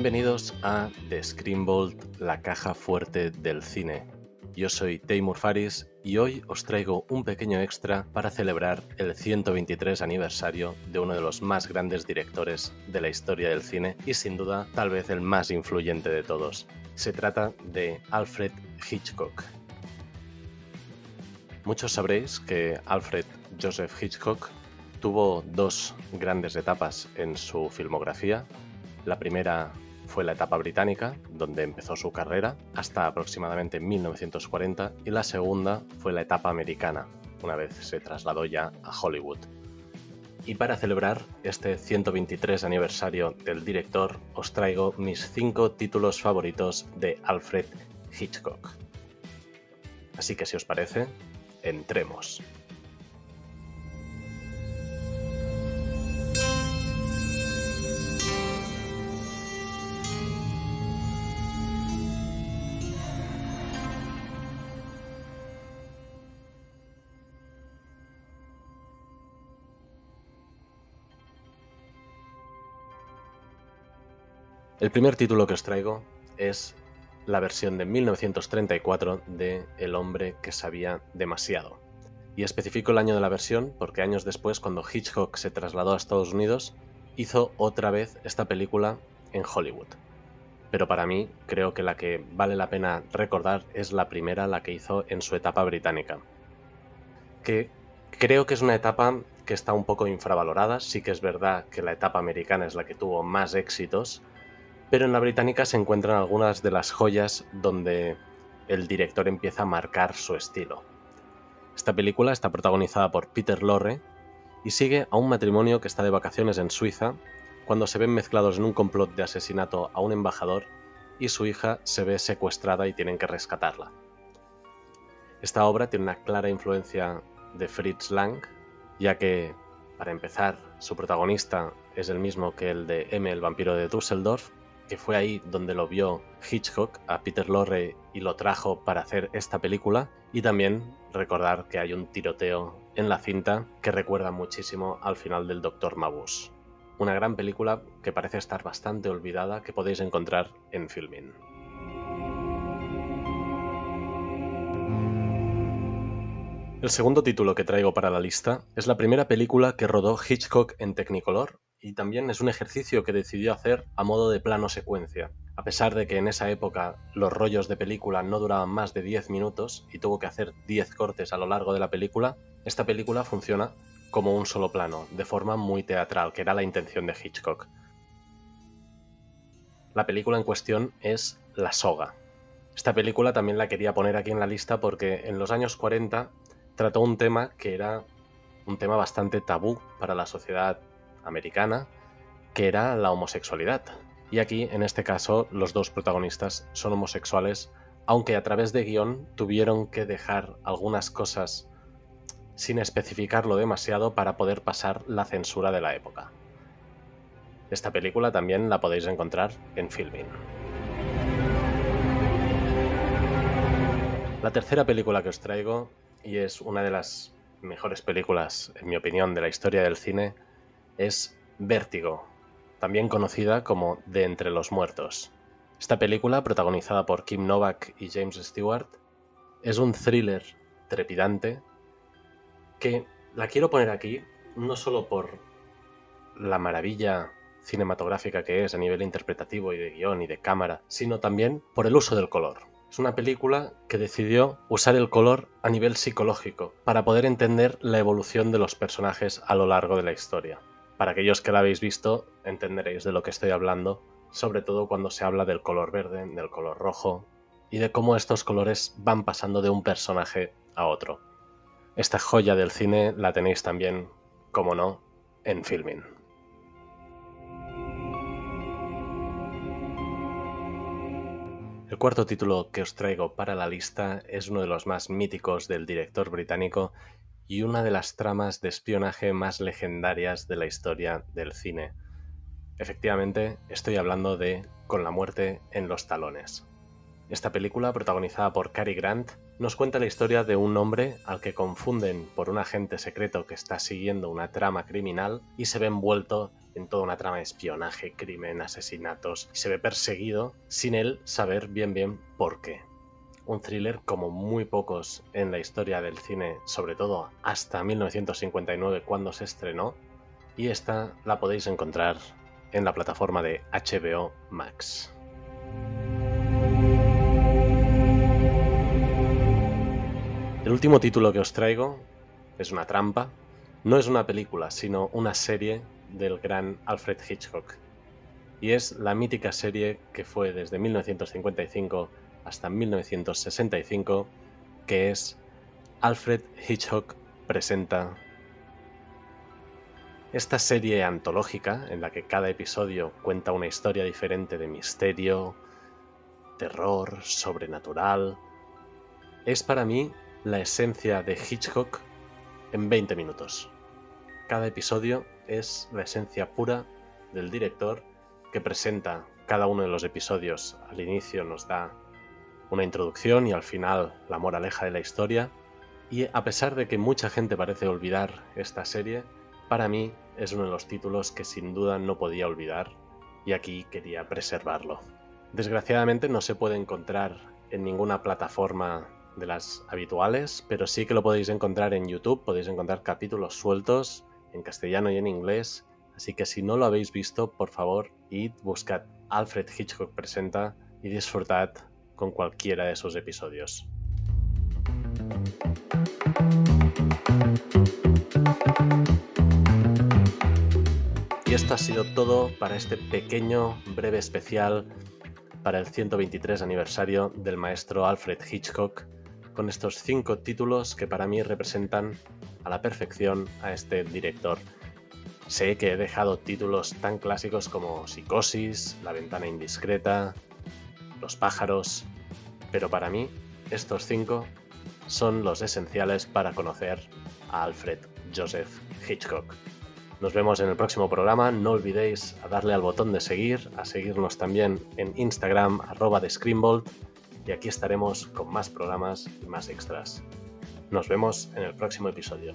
Bienvenidos a The Screen Vault, la caja fuerte del cine. Yo soy Taymur Faris y hoy os traigo un pequeño extra para celebrar el 123 aniversario de uno de los más grandes directores de la historia del cine y sin duda tal vez el más influyente de todos. Se trata de Alfred Hitchcock. Muchos sabréis que Alfred Joseph Hitchcock tuvo dos grandes etapas en su filmografía. La primera fue la etapa británica, donde empezó su carrera, hasta aproximadamente 1940, y la segunda fue la etapa americana, una vez se trasladó ya a Hollywood. Y para celebrar este 123 aniversario del director, os traigo mis cinco títulos favoritos de Alfred Hitchcock. Así que si os parece, entremos. El primer título que os traigo es la versión de 1934 de El hombre que sabía demasiado. Y especifico el año de la versión porque años después, cuando Hitchcock se trasladó a Estados Unidos, hizo otra vez esta película en Hollywood. Pero para mí creo que la que vale la pena recordar es la primera, la que hizo en su etapa británica. Que creo que es una etapa que está un poco infravalorada, sí que es verdad que la etapa americana es la que tuvo más éxitos, pero en la británica se encuentran algunas de las joyas donde el director empieza a marcar su estilo. Esta película está protagonizada por Peter Lorre y sigue a un matrimonio que está de vacaciones en Suiza cuando se ven mezclados en un complot de asesinato a un embajador y su hija se ve secuestrada y tienen que rescatarla. Esta obra tiene una clara influencia de Fritz Lang, ya que, para empezar, su protagonista es el mismo que el de M, el vampiro de Düsseldorf, que fue ahí donde lo vio Hitchcock a Peter Lorre y lo trajo para hacer esta película. Y también recordar que hay un tiroteo en la cinta que recuerda muchísimo al final del Doctor Mabuse. Una gran película que parece estar bastante olvidada que podéis encontrar en Filmin. El segundo título que traigo para la lista es la primera película que rodó Hitchcock en Technicolor y también es un ejercicio que decidió hacer a modo de plano secuencia. A pesar de que en esa época los rollos de película no duraban más de 10 minutos y tuvo que hacer 10 cortes a lo largo de la película, esta película funciona como un solo plano, de forma muy teatral, que era la intención de Hitchcock. La película en cuestión es La Soga. Esta película también la quería poner aquí en la lista porque en los años 40 trató un tema que era un tema bastante tabú para la sociedad americana, que era la homosexualidad. Y aquí, en este caso, los dos protagonistas son homosexuales, aunque a través de guion tuvieron que dejar algunas cosas sin especificarlo demasiado para poder pasar la censura de la época. Esta película también la podéis encontrar en Filmin. La tercera película que os traigo, y es una de las mejores películas, en mi opinión, de la historia del cine, es Vértigo, también conocida como De entre los muertos. Esta película, protagonizada por Kim Novak y James Stewart, es un thriller trepidante que la quiero poner aquí no solo por la maravilla cinematográfica que es a nivel interpretativo y de guion y de cámara, sino también por el uso del color. Es una película que decidió usar el color a nivel psicológico para poder entender la evolución de los personajes a lo largo de la historia. Para aquellos que la habéis visto, entenderéis de lo que estoy hablando, sobre todo cuando se habla del color verde, del color rojo, y de cómo estos colores van pasando de un personaje a otro. Esta joya del cine la tenéis también, como no, en Filmin. El cuarto título que os traigo para la lista es uno de los más míticos del director británico y una de las tramas de espionaje más legendarias de la historia del cine. Efectivamente, estoy hablando de Con la muerte en los talones. Esta película, protagonizada por Cary Grant, nos cuenta la historia de un hombre al que confunden por un agente secreto que está siguiendo una trama criminal y se ve envuelto en toda una trama de espionaje, crimen, asesinatos y se ve perseguido sin él saber bien bien por qué. Un thriller como muy pocos en la historia del cine, sobre todo hasta 1959 cuando se estrenó, y esta la podéis encontrar en la plataforma de HBO Max. El último título que os traigo es una trampa. No es una película, sino una serie del gran Alfred Hitchcock. Y es la mítica serie que fue desde 1955 hasta 1965, que es Alfred Hitchcock presenta esta serie antológica en la que cada episodio cuenta una historia diferente de misterio, terror, sobrenatural, es para mí la esencia de Hitchcock en 20 minutos. Cada episodio es la esencia pura del director que presenta cada uno de los episodios. Al inicio nos da una introducción y al final la moraleja de la historia. Y a pesar de que mucha gente parece olvidar esta serie, para mí es uno de los títulos que sin duda no podía olvidar y aquí quería preservarlo. Desgraciadamente no se puede encontrar en ninguna plataforma de las habituales, pero sí que lo podéis encontrar en YouTube, podéis encontrar capítulos sueltos en castellano y en inglés, así que si no lo habéis visto, por favor, id, buscad Alfred Hitchcock Presenta y disfrutad con cualquiera de esos episodios. Y esto ha sido todo para este pequeño, breve especial para el 123 aniversario del maestro Alfred Hitchcock con estos cinco títulos que para mí representan a la perfección a este director. Sé que he dejado títulos tan clásicos como Psicosis, La ventana indiscreta, Los pájaros, pero para mí estos cinco son los esenciales para conocer a Alfred Joseph Hitchcock. Nos vemos en el próximo programa. No olvidéis a darle al botón de seguir, a seguirnos también en Instagram, arroba de Screenbolt y aquí estaremos con más programas y más extras. Nos vemos en el próximo episodio.